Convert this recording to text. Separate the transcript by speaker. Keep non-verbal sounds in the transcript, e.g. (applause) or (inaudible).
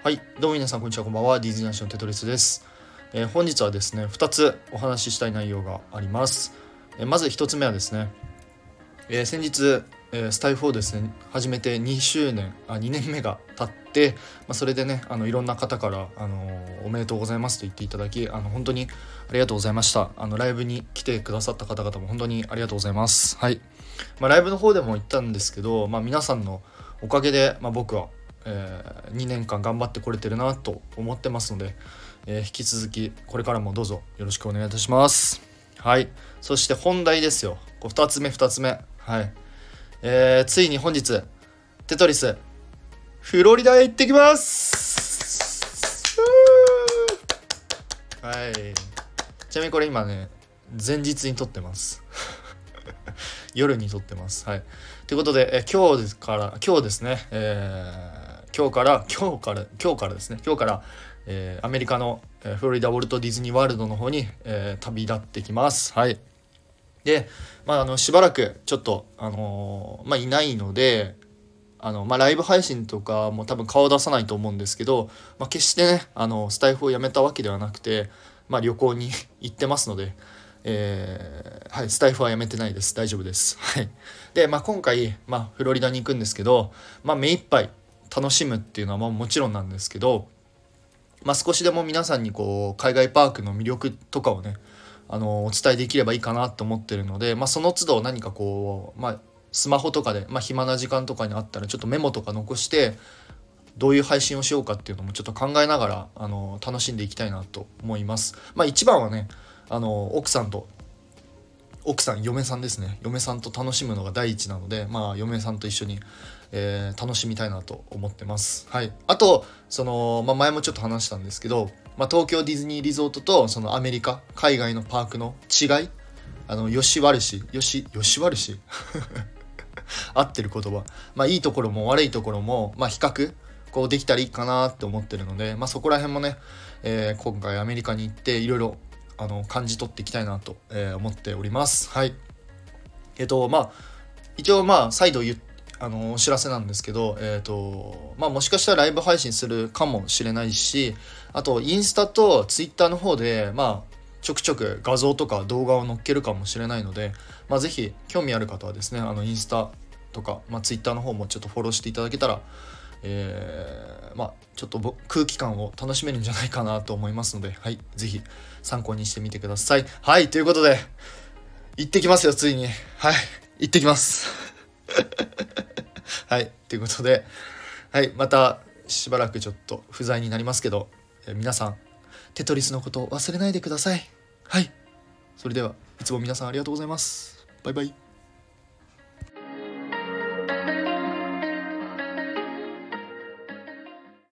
Speaker 1: はい、どうも皆さんこんにちは、こんばんは。ディズニーランドのテトリスです。えー本日はですね、2つお話ししたい内容があります。えーまず1つ目はですね、えー先日、えスタイフをですね、始めて2周年、あ2年目が経って、まあ、それでね、あのいろんな方から、あのおめでとうございますと言っていただき、あの本当にありがとうございました。あのライブに来てくださった方々も本当にありがとうございます。はい。まあ、ライブの方でも言ったんですけど、まあ、皆さんのおかげで、まあ、僕は、えー2年間頑張ってこれてるなと思ってますので、えー引き続きこれからもどうぞよろしくお願いいたします。はい。そして本題ですよ。こう2つ目2つ目。はい。えーついに本日テトリスフロリダへ行ってきます。はい。ちなみにこれ今ね前日に撮ってます。(laughs) 夜に撮ってます。はい。ということで、え今日ですから今日ですね、えー今日から今日から今日からですね。今日から、えーアメリカの、フロリダウォルト・ディズニー・ワールドの方に、えー旅立ってきます。はい。でまああのしばらくちょっとあのーまあいないのであのまあ、ライブ配信とかも多分顔出さないと思うんですけど、まあ、決してねあのスタイフをやめたわけではなくて、まあ、旅行に (laughs) 行ってますので、えーはい、スタイフはやめてないです。大丈夫です。はい、で、まあ、今回、まあ、フロリダに行くんですけど、まあ、目いっぱい楽しむっていうのはまもちろんなんですけど、まあ、少しでも皆さんにこう海外パークの魅力とかをねあのお伝えできればいいかなと思ってるので、まあ、その都度何かこう、まあ、スマホとかで、まあ、暇な時間とかにあったらちょっとメモとか残してどういう配信をしようかっていうのもちょっと考えながらあの楽しんでいきたいなと思います。まあ、一番はねあの奥さんと奥さん嫁さんですね。嫁さんと楽しむのが第一なのでまあ嫁さんと一緒に、えー楽しみたいなと思ってます。はい。あとその、まあ、前もちょっと話したんですけど、まあ、東京ディズニーリゾートとそのアメリカ海外のパークの違いあの吉悪し吉吉悪し？(laughs) 合ってる言葉。まあいいところも悪いところも、まあ、比較こうできたらいいかなって思ってるので、まあ、そこら辺もね、えー今回アメリカに行っていろいろあの感じ取っていきたいなと、えー思っております。はい。えっ、とまあ一応まあ再度言あのお知らせなんですけど、えーとまあ、もしかしたらライブ配信するかもしれないしあとインスタとツイッターの方で、まあ、ちょくちょく画像とか動画を載っけるかもしれないので、まあ、ぜひ興味ある方はですねあのインスタとか、まあ、ツイッターの方もちょっとフォローしていただけたら、えーまあ、ちょっと空気感を楽しめるんじゃないかなと思いますので、はい、ぜひ参考にしてみてください。はい、ということで行ってきますよついに。はい行ってきます。(laughs) はいということではいまたしばらくちょっと不在になりますけど、え皆さんテトリスのことを忘れないでください。はいそれではいつも皆さんありがとうございます。バイバイ。